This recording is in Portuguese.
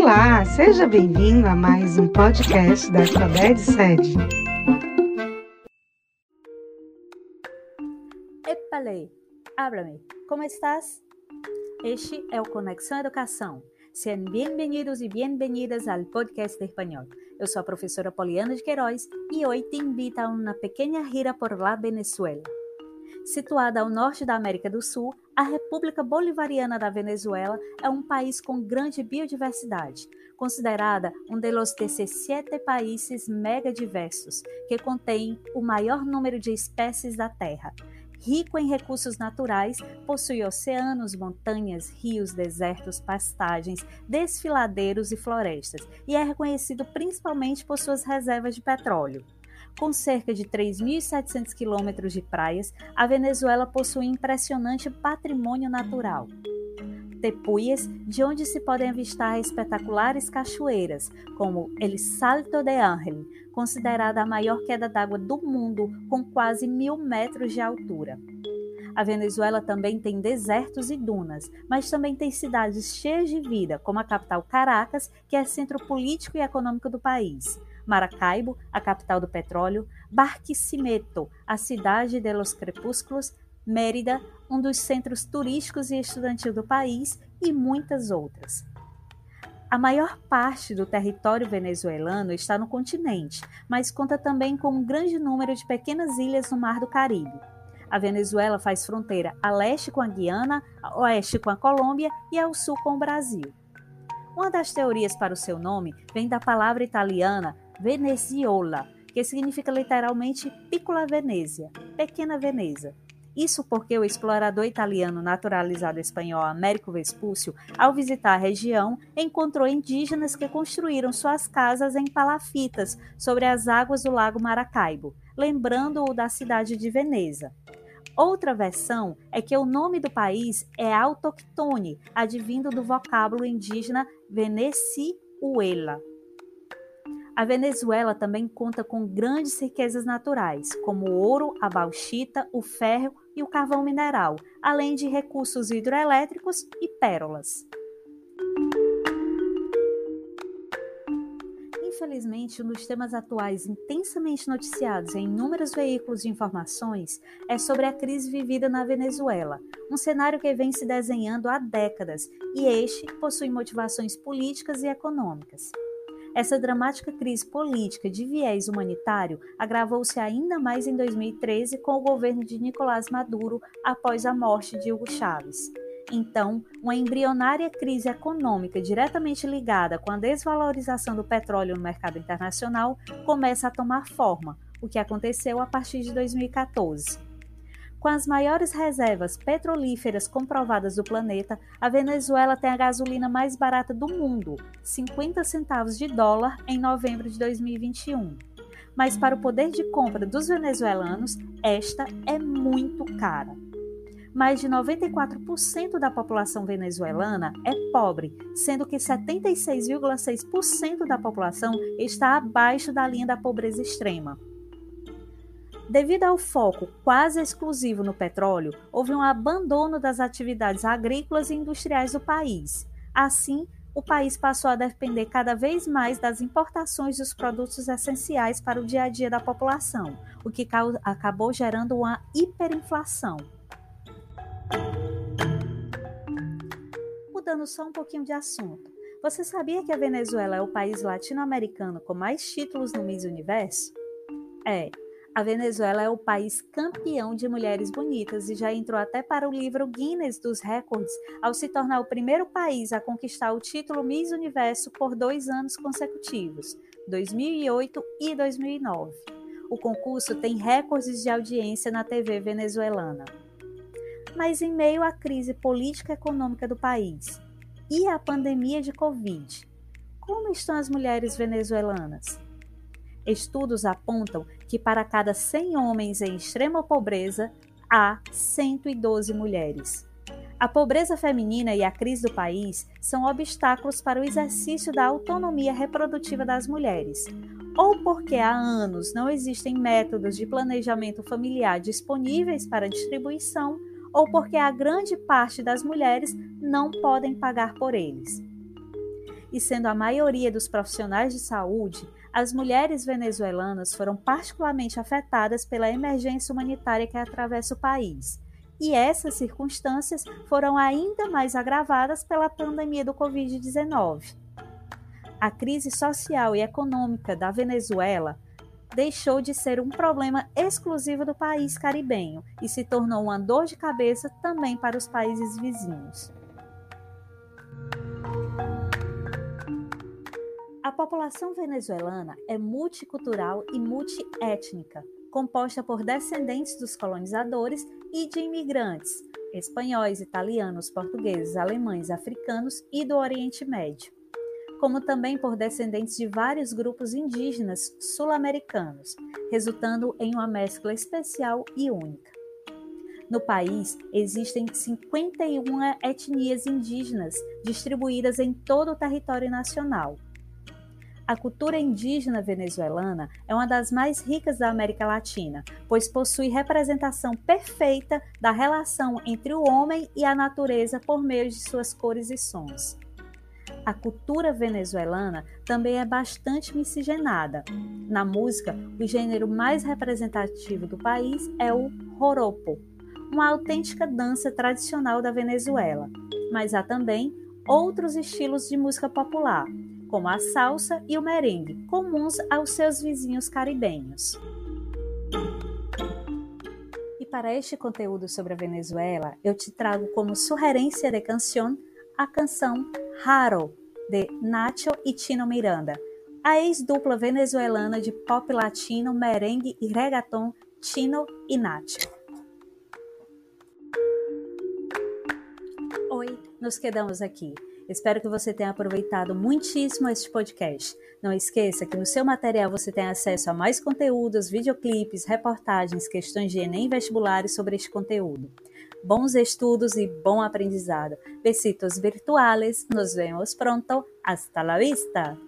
Olá, seja bem-vindo a mais um podcast da Alfabete Sede. Epale, háblame, como estás? Este é o Conexão Educação. Sejam bem-vindos e bem-vindas ao podcast de espanhol. Eu sou a professora Poliana de Queiroz e hoje te invito a uma pequena gira por la Venezuela. Situada ao norte da América do Sul, a República Bolivariana da Venezuela é um país com grande biodiversidade, considerada um dos 17 países megadiversos, que contém o maior número de espécies da Terra. Rico em recursos naturais, possui oceanos, montanhas, rios, desertos, pastagens, desfiladeiros e florestas, e é reconhecido principalmente por suas reservas de petróleo. Com cerca de 3.700 quilômetros de praias, a Venezuela possui impressionante patrimônio natural. Tepuyes, de onde se podem avistar espetaculares cachoeiras, como El Salto de Ángel, considerada a maior queda d'água do mundo, com quase mil metros de altura. A Venezuela também tem desertos e dunas, mas também tem cidades cheias de vida, como a capital Caracas, que é centro político e econômico do país. Maracaibo, a capital do petróleo, Barquisimeto, a cidade de los crepúsculos, Mérida, um dos centros turísticos e estudantil do país, e muitas outras. A maior parte do território venezuelano está no continente, mas conta também com um grande número de pequenas ilhas no Mar do Caribe. A Venezuela faz fronteira a leste com a Guiana, a oeste com a Colômbia e ao sul com o Brasil. Uma das teorias para o seu nome vem da palavra italiana Veneziola, que significa literalmente Piccola Venezia, Pequena Veneza. Isso porque o explorador italiano naturalizado espanhol Américo Vespúcio, ao visitar a região, encontrou indígenas que construíram suas casas em palafitas sobre as águas do lago Maracaibo, lembrando-o da cidade de Veneza. Outra versão é que o nome do país é autoctone, advindo do vocábulo indígena Veneciuela. A Venezuela também conta com grandes riquezas naturais, como o ouro, a bauxita, o ferro e o carvão mineral, além de recursos hidroelétricos e pérolas. Infelizmente, um dos temas atuais intensamente noticiados em inúmeros veículos de informações é sobre a crise vivida na Venezuela, um cenário que vem se desenhando há décadas e este possui motivações políticas e econômicas. Essa dramática crise política de viés humanitário agravou-se ainda mais em 2013 com o governo de Nicolás Maduro após a morte de Hugo Chávez. Então, uma embrionária crise econômica diretamente ligada com a desvalorização do petróleo no mercado internacional começa a tomar forma, o que aconteceu a partir de 2014. Com as maiores reservas petrolíferas comprovadas do planeta, a Venezuela tem a gasolina mais barata do mundo, 50 centavos de dólar em novembro de 2021. Mas para o poder de compra dos venezuelanos, esta é muito cara. Mais de 94% da população venezuelana é pobre, sendo que 76,6% da população está abaixo da linha da pobreza extrema. Devido ao foco quase exclusivo no petróleo, houve um abandono das atividades agrícolas e industriais do país. Assim, o país passou a depender cada vez mais das importações dos produtos essenciais para o dia a dia da população, o que acabou gerando uma hiperinflação. Mudando só um pouquinho de assunto. Você sabia que a Venezuela é o país latino-americano com mais títulos no Miss Universo? É, a Venezuela é o país campeão de mulheres bonitas e já entrou até para o livro Guinness dos Records ao se tornar o primeiro país a conquistar o título Miss Universo por dois anos consecutivos, 2008 e 2009. O concurso tem recordes de audiência na TV venezuelana. Mas em meio à crise política e econômica do país e à pandemia de Covid, como estão as mulheres venezuelanas? Estudos apontam que para cada 100 homens em extrema pobreza, há 112 mulheres. A pobreza feminina e a crise do país são obstáculos para o exercício da autonomia reprodutiva das mulheres, ou porque há anos não existem métodos de planejamento familiar disponíveis para distribuição, ou porque a grande parte das mulheres não podem pagar por eles. e sendo a maioria dos profissionais de saúde, as mulheres venezuelanas foram particularmente afetadas pela emergência humanitária que atravessa o país. E essas circunstâncias foram ainda mais agravadas pela pandemia do Covid-19. A crise social e econômica da Venezuela deixou de ser um problema exclusivo do país caribenho e se tornou uma dor de cabeça também para os países vizinhos. A população venezuelana é multicultural e multiétnica, composta por descendentes dos colonizadores e de imigrantes, espanhóis, italianos, portugueses, alemães, africanos e do Oriente Médio como também por descendentes de vários grupos indígenas sul-americanos, resultando em uma mescla especial e única. No país, existem 51 etnias indígenas distribuídas em todo o território nacional. A cultura indígena venezuelana é uma das mais ricas da América Latina, pois possui representação perfeita da relação entre o homem e a natureza por meio de suas cores e sons. A cultura venezuelana também é bastante miscigenada. Na música, o gênero mais representativo do país é o joropo, uma autêntica dança tradicional da Venezuela. Mas há também outros estilos de música popular, como a salsa e o merengue, comuns aos seus vizinhos caribenhos. E para este conteúdo sobre a Venezuela, eu te trago como sugerência de canção a canção Haro, de Nacho e Tino Miranda, a ex-dupla venezuelana de pop latino, merengue e reggaeton Tino e Nacho. Oi, nos quedamos aqui. Espero que você tenha aproveitado muitíssimo este podcast. Não esqueça que no seu material você tem acesso a mais conteúdos, videoclipes, reportagens, questões de Enem vestibulares sobre este conteúdo bons estudos y buen aprendizado. Besitos virtuales. Nos vemos pronto. Hasta la vista.